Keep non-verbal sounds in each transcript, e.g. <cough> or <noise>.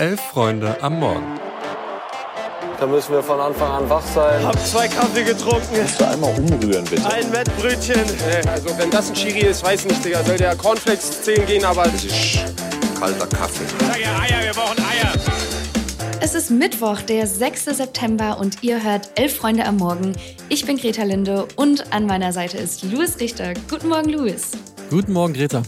Elf Freunde am Morgen. Da müssen wir von Anfang an wach sein. Hab zwei Kaffee getrunken. Kannst du einmal umrühren, bitte? Ein Wettbrötchen. Also wenn das ein Chiri ist, weiß nicht, Digga. Soll der Cornflakes 10 gehen, aber... Das ist kalter Kaffee. Sag ja Eier, wir brauchen Eier. Es ist Mittwoch, der 6. September und ihr hört Elf Freunde am Morgen. Ich bin Greta Linde und an meiner Seite ist Louis Richter. Guten Morgen, Louis. Guten Morgen, Greta.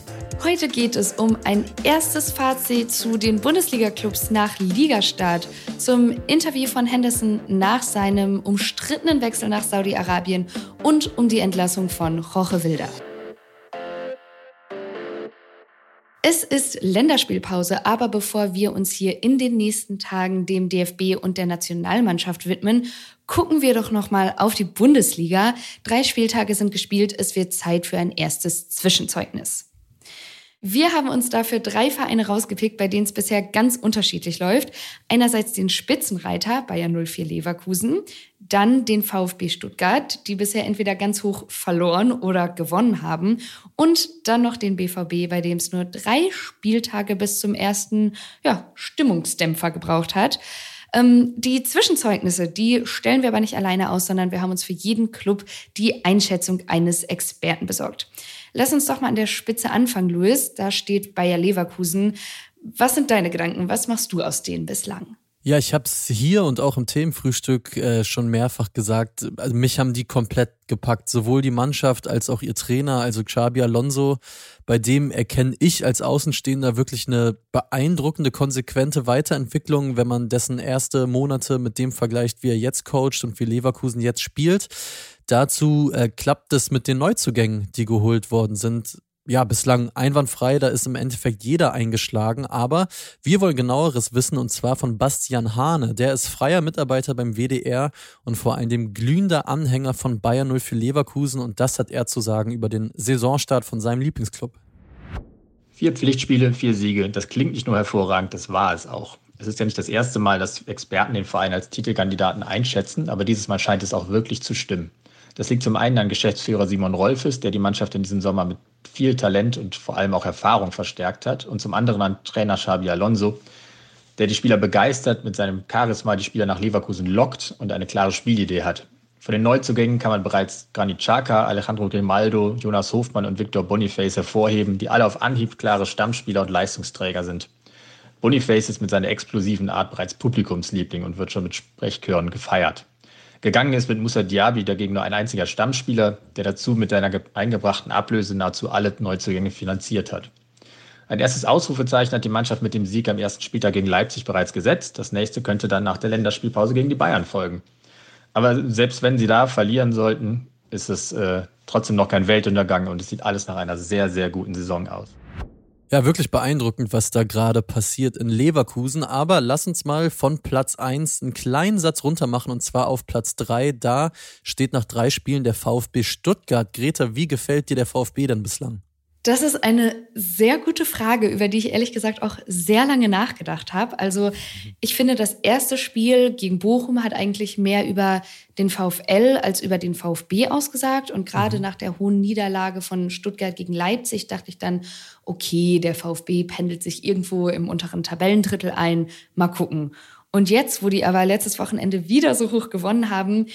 Heute geht es um ein erstes Fazit zu den Bundesliga-Clubs nach Ligastart, zum Interview von Henderson nach seinem umstrittenen Wechsel nach Saudi-Arabien und um die Entlassung von Roche Wilder. Es ist Länderspielpause, aber bevor wir uns hier in den nächsten Tagen dem DFB und der Nationalmannschaft widmen, gucken wir doch noch mal auf die Bundesliga. Drei Spieltage sind gespielt, es wird Zeit für ein erstes Zwischenzeugnis. Wir haben uns dafür drei Vereine rausgepickt, bei denen es bisher ganz unterschiedlich läuft. Einerseits den Spitzenreiter Bayern 04 Leverkusen, dann den VfB Stuttgart, die bisher entweder ganz hoch verloren oder gewonnen haben, und dann noch den BVB, bei dem es nur drei Spieltage bis zum ersten ja, Stimmungsdämpfer gebraucht hat. Ähm, die Zwischenzeugnisse, die stellen wir aber nicht alleine aus, sondern wir haben uns für jeden Club die Einschätzung eines Experten besorgt. Lass uns doch mal an der Spitze anfangen, Luis. Da steht Bayer Leverkusen. Was sind deine Gedanken? Was machst du aus denen bislang? Ja, ich habe es hier und auch im Themenfrühstück äh, schon mehrfach gesagt. Also mich haben die komplett gepackt, sowohl die Mannschaft als auch ihr Trainer, also Xabi Alonso. Bei dem erkenne ich als Außenstehender wirklich eine beeindruckende, konsequente Weiterentwicklung, wenn man dessen erste Monate mit dem vergleicht, wie er jetzt coacht und wie Leverkusen jetzt spielt. Dazu äh, klappt es mit den Neuzugängen, die geholt worden sind. Ja, bislang einwandfrei, da ist im Endeffekt jeder eingeschlagen, aber wir wollen genaueres wissen und zwar von Bastian Hane. Der ist freier Mitarbeiter beim WDR und vor allem glühender Anhänger von Bayern 04 Leverkusen und das hat er zu sagen über den Saisonstart von seinem Lieblingsclub. Vier Pflichtspiele, vier Siege. Das klingt nicht nur hervorragend, das war es auch. Es ist ja nicht das erste Mal, dass Experten den Verein als Titelkandidaten einschätzen, aber dieses Mal scheint es auch wirklich zu stimmen. Das liegt zum einen an Geschäftsführer Simon Rolfes, der die Mannschaft in diesem Sommer mit viel Talent und vor allem auch Erfahrung verstärkt hat. Und zum anderen an Trainer Xabi Alonso, der die Spieler begeistert, mit seinem Charisma die Spieler nach Leverkusen lockt und eine klare Spielidee hat. Von den Neuzugängen kann man bereits Granit Xhaka, Alejandro Grimaldo, Jonas Hofmann und Victor Boniface hervorheben, die alle auf Anhieb klare Stammspieler und Leistungsträger sind. Boniface ist mit seiner explosiven Art bereits Publikumsliebling und wird schon mit Sprechchören gefeiert. Gegangen ist mit Musa Diaby dagegen nur ein einziger Stammspieler, der dazu mit seiner eingebrachten Ablöse nahezu alle Neuzugänge finanziert hat. Ein erstes Ausrufezeichen hat die Mannschaft mit dem Sieg am ersten Spieltag gegen Leipzig bereits gesetzt. Das nächste könnte dann nach der Länderspielpause gegen die Bayern folgen. Aber selbst wenn sie da verlieren sollten, ist es äh, trotzdem noch kein Weltuntergang und es sieht alles nach einer sehr, sehr guten Saison aus. Ja, wirklich beeindruckend, was da gerade passiert in Leverkusen. Aber lass uns mal von Platz 1 einen kleinen Satz runter machen und zwar auf Platz 3. Da steht nach drei Spielen der VfB Stuttgart. Greta, wie gefällt dir der VfB denn bislang? Das ist eine sehr gute Frage, über die ich ehrlich gesagt auch sehr lange nachgedacht habe. Also ich finde, das erste Spiel gegen Bochum hat eigentlich mehr über den VfL als über den VfB ausgesagt. Und gerade mhm. nach der hohen Niederlage von Stuttgart gegen Leipzig dachte ich dann, okay, der VfB pendelt sich irgendwo im unteren Tabellendrittel ein, mal gucken. Und jetzt, wo die aber letztes Wochenende wieder so hoch gewonnen haben,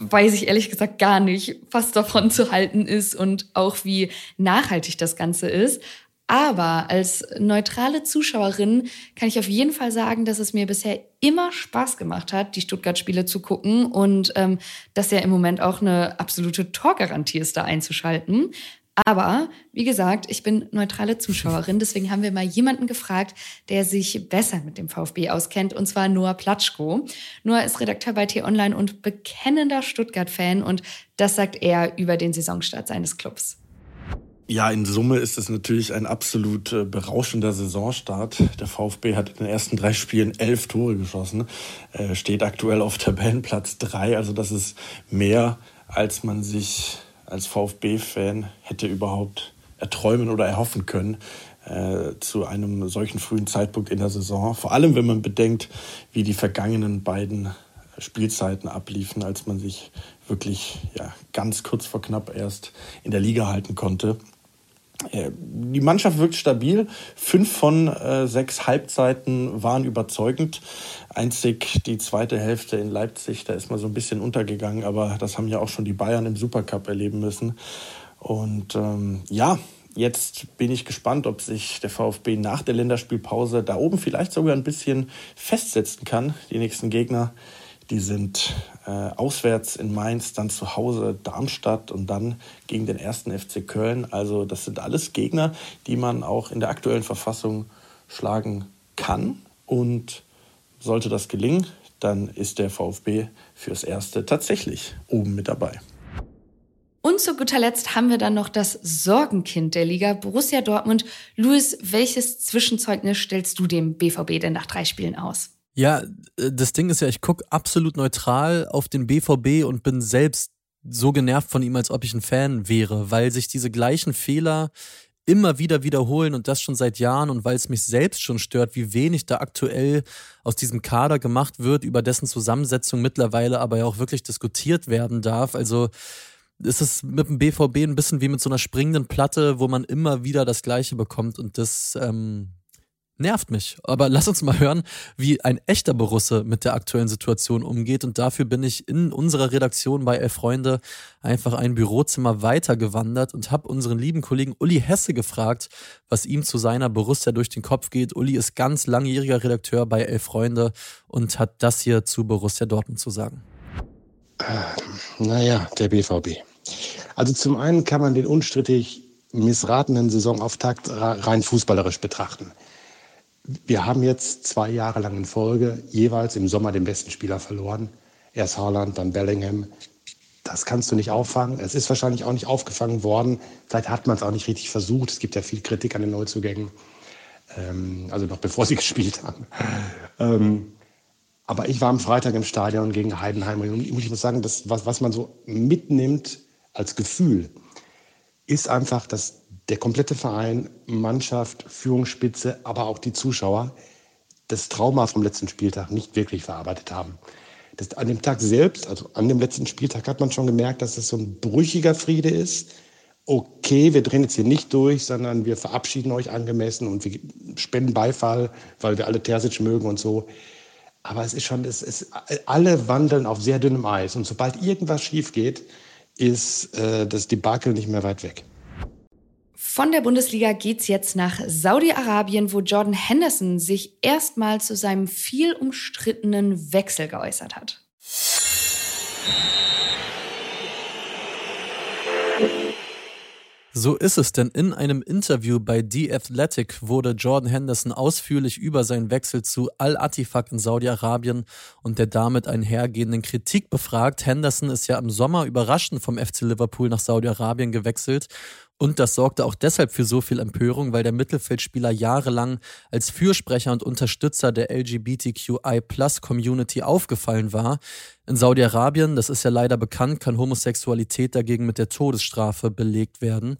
weiß ich ehrlich gesagt gar nicht, was davon zu halten ist und auch wie nachhaltig das Ganze ist. Aber als neutrale Zuschauerin kann ich auf jeden Fall sagen, dass es mir bisher immer Spaß gemacht hat, die Stuttgart-Spiele zu gucken und ähm, dass ja im Moment auch eine absolute Torgarantie ist, da einzuschalten. Aber wie gesagt, ich bin neutrale Zuschauerin, <laughs> deswegen haben wir mal jemanden gefragt, der sich besser mit dem VfB auskennt, und zwar Noah Platschko. Noah ist Redakteur bei T-Online und bekennender Stuttgart-Fan und das sagt er über den Saisonstart seines Clubs. Ja, in Summe ist es natürlich ein absolut äh, berauschender Saisonstart. Der VfB hat in den ersten drei Spielen elf Tore geschossen, äh, steht aktuell auf Tabellenplatz drei. Also das ist mehr, als man sich als VfB-Fan hätte überhaupt erträumen oder erhoffen können äh, zu einem solchen frühen Zeitpunkt in der Saison. Vor allem, wenn man bedenkt, wie die vergangenen beiden Spielzeiten abliefen, als man sich wirklich ja, ganz kurz vor knapp erst in der Liga halten konnte. Äh, die Mannschaft wirkt stabil. Fünf von äh, sechs Halbzeiten waren überzeugend. Einzig die zweite Hälfte in Leipzig, da ist mal so ein bisschen untergegangen, aber das haben ja auch schon die Bayern im Supercup erleben müssen. Und ähm, ja, jetzt bin ich gespannt, ob sich der VfB nach der Länderspielpause da oben vielleicht sogar ein bisschen festsetzen kann. Die nächsten Gegner die sind äh, auswärts in Mainz, dann zu Hause Darmstadt und dann gegen den ersten FC Köln. Also das sind alles Gegner, die man auch in der aktuellen Verfassung schlagen kann. Und sollte das gelingen, dann ist der VfB fürs Erste tatsächlich oben mit dabei. Und zu guter Letzt haben wir dann noch das Sorgenkind der Liga, Borussia Dortmund. Luis, welches Zwischenzeugnis stellst du dem BVB denn nach drei Spielen aus? Ja, äh, das Ding ist ja, ich gucke absolut neutral auf den BVB und bin selbst so genervt von ihm, als ob ich ein Fan wäre, weil sich diese gleichen Fehler immer wieder wiederholen und das schon seit Jahren und weil es mich selbst schon stört, wie wenig da aktuell aus diesem Kader gemacht wird, über dessen Zusammensetzung mittlerweile aber ja auch wirklich diskutiert werden darf. Also ist es mit dem BVB ein bisschen wie mit so einer springenden Platte, wo man immer wieder das Gleiche bekommt und das ähm, nervt mich. Aber lass uns mal hören, wie ein echter Borusse mit der aktuellen Situation umgeht. Und dafür bin ich in unserer Redaktion bei Elf Freunde einfach ein Bürozimmer weitergewandert und habe unseren lieben Kollegen Uli Hesse gefragt, was ihm zu seiner Borussia durch den Kopf geht. Uli ist ganz langjähriger Redakteur bei Elf Freunde und hat das hier zu Borussia Dortmund zu sagen. Äh, naja, der BVB. Also zum einen kann man den unstrittig missratenen Saisonauftakt rein fußballerisch betrachten. Wir haben jetzt zwei Jahre lang in Folge jeweils im Sommer den besten Spieler verloren. Erst Haaland, dann Bellingham. Das kannst du nicht auffangen. Es ist wahrscheinlich auch nicht aufgefangen worden. Vielleicht hat man es auch nicht richtig versucht. Es gibt ja viel Kritik an den Neuzugängen. Ähm, also noch bevor <laughs> sie gespielt haben. Ähm, aber ich war am Freitag im Stadion gegen Heidenheim und ich muss sagen, das, was, was man so mitnimmt als Gefühl, ist einfach, dass der komplette Verein, Mannschaft, Führungsspitze, aber auch die Zuschauer das Trauma vom letzten Spieltag nicht wirklich verarbeitet haben. Das, an dem Tag selbst, also an dem letzten Spieltag, hat man schon gemerkt, dass das so ein brüchiger Friede ist. Okay, wir drehen jetzt hier nicht durch, sondern wir verabschieden euch angemessen und wir spenden Beifall, weil wir alle Terzic mögen und so. Aber es ist schon, es ist, alle wandeln auf sehr dünnem Eis. Und sobald irgendwas schief geht, ist äh, das Debakel nicht mehr weit weg. Von der Bundesliga geht's jetzt nach Saudi-Arabien, wo Jordan Henderson sich erstmal zu seinem viel umstrittenen Wechsel geäußert hat. So ist es, denn in einem Interview bei The Athletic wurde Jordan Henderson ausführlich über seinen Wechsel zu Al-Attifaq in Saudi-Arabien und der damit einhergehenden Kritik befragt. Henderson ist ja im Sommer überraschend vom FC Liverpool nach Saudi-Arabien gewechselt und das sorgte auch deshalb für so viel Empörung, weil der Mittelfeldspieler jahrelang als Fürsprecher und Unterstützer der LGBTQI-Plus-Community aufgefallen war. In Saudi-Arabien, das ist ja leider bekannt, kann Homosexualität dagegen mit der Todesstrafe belegt werden.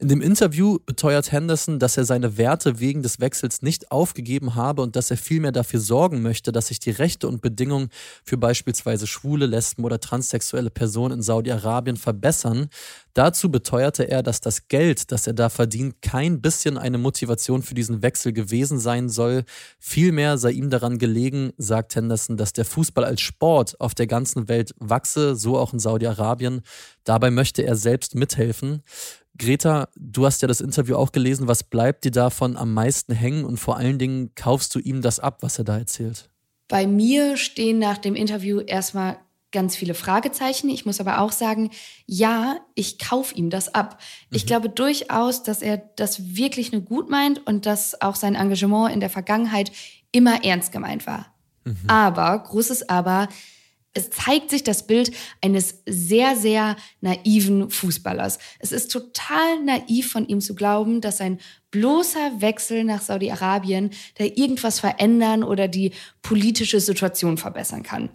In dem Interview beteuert Henderson, dass er seine Werte wegen des Wechsels nicht aufgegeben habe und dass er vielmehr dafür sorgen möchte, dass sich die Rechte und Bedingungen für beispielsweise schwule, Lesben oder transsexuelle Personen in Saudi-Arabien verbessern. Dazu beteuerte er, dass das Geld, das er da verdient, kein bisschen eine Motivation für diesen Wechsel gewesen sein soll. Vielmehr sei ihm daran gelegen, sagt Henderson, dass der Fußball als Sport auf der ganzen Welt wachse, so auch in Saudi-Arabien. Dabei möchte er selbst mithelfen. Greta, du hast ja das Interview auch gelesen. Was bleibt dir davon am meisten hängen und vor allen Dingen kaufst du ihm das ab, was er da erzählt? Bei mir stehen nach dem Interview erstmal ganz viele Fragezeichen. Ich muss aber auch sagen, ja, ich kaufe ihm das ab. Mhm. Ich glaube durchaus, dass er das wirklich nur gut meint und dass auch sein Engagement in der Vergangenheit immer ernst gemeint war. Mhm. Aber, großes Aber, es zeigt sich das Bild eines sehr, sehr naiven Fußballers. Es ist total naiv von ihm zu glauben, dass ein bloßer Wechsel nach Saudi-Arabien da irgendwas verändern oder die politische Situation verbessern kann.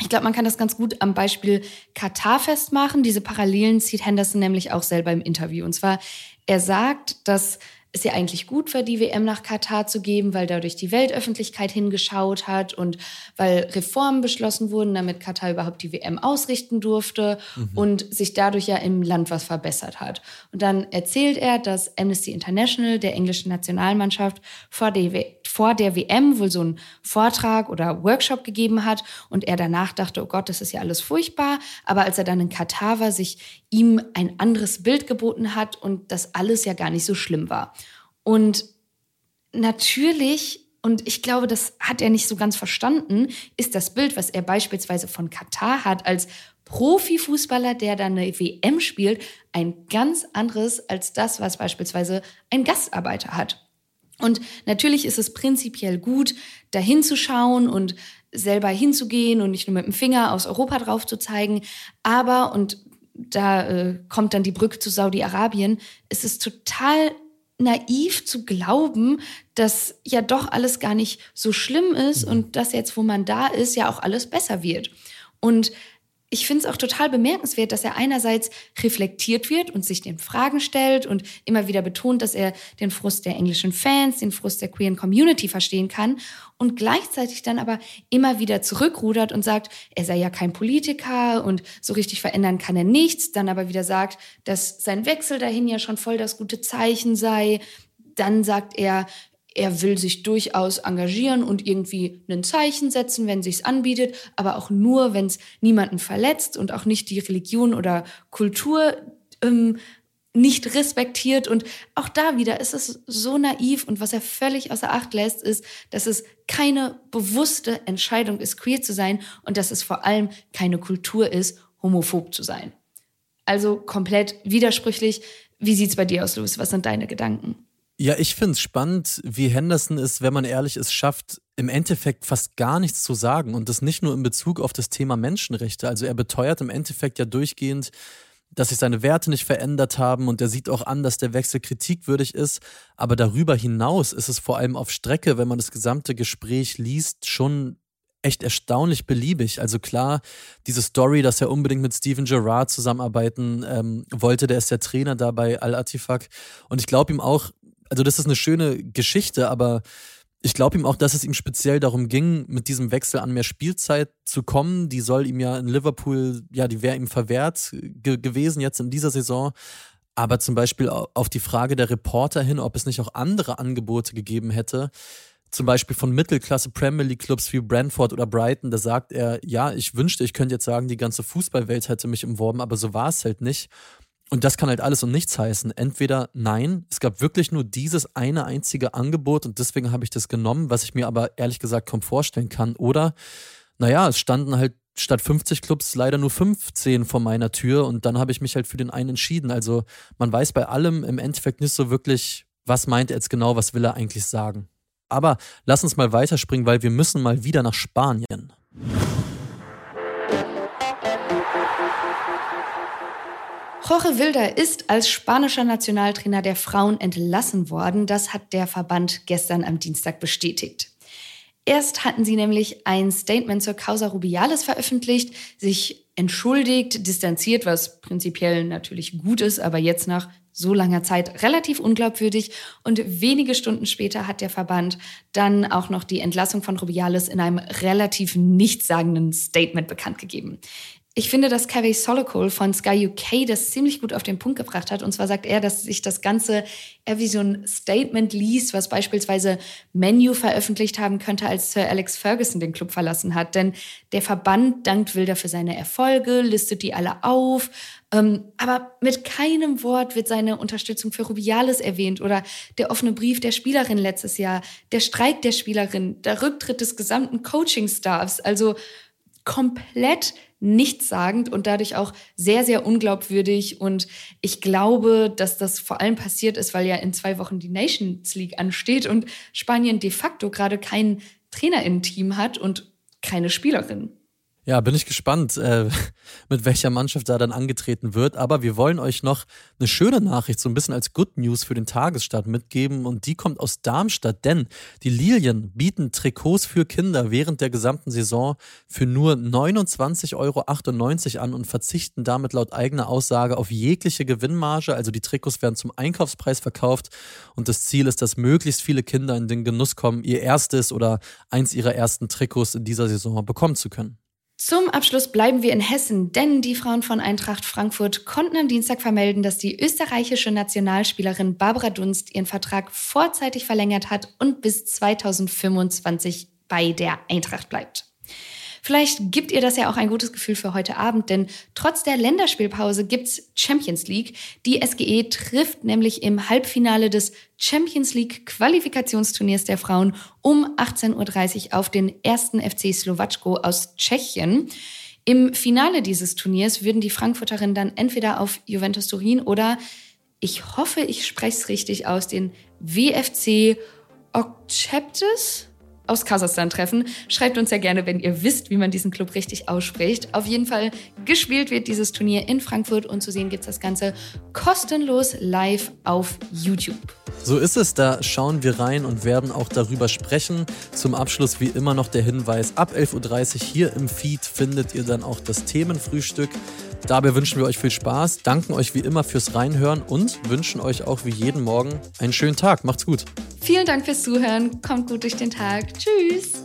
Ich glaube, man kann das ganz gut am Beispiel Katar festmachen. Diese Parallelen zieht Henderson nämlich auch selber im Interview. Und zwar, er sagt, dass es ja eigentlich gut war, die WM nach Katar zu geben, weil dadurch die Weltöffentlichkeit hingeschaut hat und weil Reformen beschlossen wurden, damit Katar überhaupt die WM ausrichten durfte mhm. und sich dadurch ja im Land was verbessert hat. Und dann erzählt er, dass Amnesty International der englischen Nationalmannschaft vor der, vor der WM wohl so einen Vortrag oder Workshop gegeben hat und er danach dachte, oh Gott, das ist ja alles furchtbar. Aber als er dann in Katar war, sich ihm ein anderes Bild geboten hat und das alles ja gar nicht so schlimm war. Und natürlich, und ich glaube, das hat er nicht so ganz verstanden, ist das Bild, was er beispielsweise von Katar hat, als Profifußballer, der dann eine WM spielt, ein ganz anderes als das, was beispielsweise ein Gastarbeiter hat. Und natürlich ist es prinzipiell gut, da hinzuschauen und selber hinzugehen und nicht nur mit dem Finger aus Europa drauf zu zeigen. Aber, und da äh, kommt dann die Brücke zu Saudi-Arabien, ist es total naiv zu glauben, dass ja doch alles gar nicht so schlimm ist mhm. und dass jetzt, wo man da ist, ja auch alles besser wird. Und ich finde es auch total bemerkenswert, dass er einerseits reflektiert wird und sich den Fragen stellt und immer wieder betont, dass er den Frust der englischen Fans, den Frust der queeren Community verstehen kann und gleichzeitig dann aber immer wieder zurückrudert und sagt, er sei ja kein Politiker und so richtig verändern kann er nichts, dann aber wieder sagt, dass sein Wechsel dahin ja schon voll das gute Zeichen sei. Dann sagt er, er will sich durchaus engagieren und irgendwie ein Zeichen setzen, wenn sich's anbietet, aber auch nur, wenn es niemanden verletzt und auch nicht die Religion oder Kultur ähm, nicht respektiert. Und auch da wieder ist es so naiv und was er völlig außer Acht lässt, ist, dass es keine bewusste Entscheidung ist, queer zu sein und dass es vor allem keine Kultur ist, homophob zu sein. Also komplett widersprüchlich. Wie sieht's bei dir aus, Louis? Was sind deine Gedanken? Ja, ich finde es spannend, wie Henderson es, wenn man ehrlich ist, schafft, im Endeffekt fast gar nichts zu sagen. Und das nicht nur in Bezug auf das Thema Menschenrechte. Also er beteuert im Endeffekt ja durchgehend, dass sich seine Werte nicht verändert haben und er sieht auch an, dass der Wechsel kritikwürdig ist. Aber darüber hinaus ist es vor allem auf Strecke, wenn man das gesamte Gespräch liest, schon echt erstaunlich beliebig. Also klar, diese Story, dass er unbedingt mit Steven Gerrard zusammenarbeiten ähm, wollte, der ist der Trainer da bei Al-Atifak. Und ich glaube ihm auch, also das ist eine schöne Geschichte, aber ich glaube ihm auch, dass es ihm speziell darum ging, mit diesem Wechsel an mehr Spielzeit zu kommen. Die soll ihm ja in Liverpool, ja, die wäre ihm verwehrt ge gewesen jetzt in dieser Saison. Aber zum Beispiel auf die Frage der Reporter hin, ob es nicht auch andere Angebote gegeben hätte, zum Beispiel von Mittelklasse Premier League Clubs wie Brentford oder Brighton, da sagt er, ja, ich wünschte, ich könnte jetzt sagen, die ganze Fußballwelt hätte mich umworben, aber so war es halt nicht. Und das kann halt alles und nichts heißen. Entweder nein, es gab wirklich nur dieses eine einzige Angebot und deswegen habe ich das genommen, was ich mir aber ehrlich gesagt kaum vorstellen kann. Oder, naja, es standen halt statt 50 Clubs leider nur 15 vor meiner Tür und dann habe ich mich halt für den einen entschieden. Also man weiß bei allem im Endeffekt nicht so wirklich, was meint er jetzt genau, was will er eigentlich sagen. Aber lass uns mal weiterspringen, weil wir müssen mal wieder nach Spanien. Jorge Wilder ist als spanischer Nationaltrainer der Frauen entlassen worden. Das hat der Verband gestern am Dienstag bestätigt. Erst hatten sie nämlich ein Statement zur Causa Rubiales veröffentlicht, sich entschuldigt, distanziert, was prinzipiell natürlich gut ist, aber jetzt nach so langer Zeit relativ unglaubwürdig. Und wenige Stunden später hat der Verband dann auch noch die Entlassung von Rubiales in einem relativ nichtssagenden Statement bekannt gegeben. Ich finde, dass Kevin Solokol von Sky UK das ziemlich gut auf den Punkt gebracht hat. Und zwar sagt er, dass sich das Ganze eher wie so ein Statement liest, was beispielsweise Menu veröffentlicht haben könnte, als Sir Alex Ferguson den Club verlassen hat. Denn der Verband dankt Wilder für seine Erfolge, listet die alle auf. Ähm, aber mit keinem Wort wird seine Unterstützung für Rubiales erwähnt oder der offene Brief der Spielerin letztes Jahr, der Streik der Spielerin, der Rücktritt des gesamten Coaching-Staffs. Also komplett nichtssagend und dadurch auch sehr, sehr unglaubwürdig. Und ich glaube, dass das vor allem passiert ist, weil ja in zwei Wochen die Nations League ansteht und Spanien de facto gerade kein Trainer im Team hat und keine Spielerin. Ja, bin ich gespannt, äh, <laughs> mit welcher Mannschaft da dann angetreten wird. Aber wir wollen euch noch eine schöne Nachricht, so ein bisschen als Good News für den Tagesstart mitgeben. Und die kommt aus Darmstadt, denn die Lilien bieten Trikots für Kinder während der gesamten Saison für nur 29,98 Euro an und verzichten damit laut eigener Aussage auf jegliche Gewinnmarge. Also die Trikots werden zum Einkaufspreis verkauft. Und das Ziel ist, dass möglichst viele Kinder in den Genuss kommen, ihr erstes oder eins ihrer ersten Trikots in dieser Saison bekommen zu können. Zum Abschluss bleiben wir in Hessen, denn die Frauen von Eintracht Frankfurt konnten am Dienstag vermelden, dass die österreichische Nationalspielerin Barbara Dunst ihren Vertrag vorzeitig verlängert hat und bis 2025 bei der Eintracht bleibt. Vielleicht gibt ihr das ja auch ein gutes Gefühl für heute Abend, denn trotz der Länderspielpause gibt's Champions League. Die SGE trifft nämlich im Halbfinale des Champions League Qualifikationsturniers der Frauen um 18.30 Uhr auf den ersten FC Slowatschko aus Tschechien. Im Finale dieses Turniers würden die Frankfurterinnen dann entweder auf Juventus Turin oder, ich hoffe, ich spreche es richtig aus, den WFC Okcheptes aus Kasachstan treffen. Schreibt uns ja gerne, wenn ihr wisst, wie man diesen Club richtig ausspricht. Auf jeden Fall gespielt wird dieses Turnier in Frankfurt und zu sehen gibt es das Ganze kostenlos live auf YouTube. So ist es, da schauen wir rein und werden auch darüber sprechen. Zum Abschluss wie immer noch der Hinweis, ab 11.30 Uhr hier im Feed findet ihr dann auch das Themenfrühstück. Dabei wünschen wir euch viel Spaß, danken euch wie immer fürs Reinhören und wünschen euch auch wie jeden Morgen einen schönen Tag. Macht's gut. Vielen Dank fürs Zuhören. Kommt gut durch den Tag. Tschüss.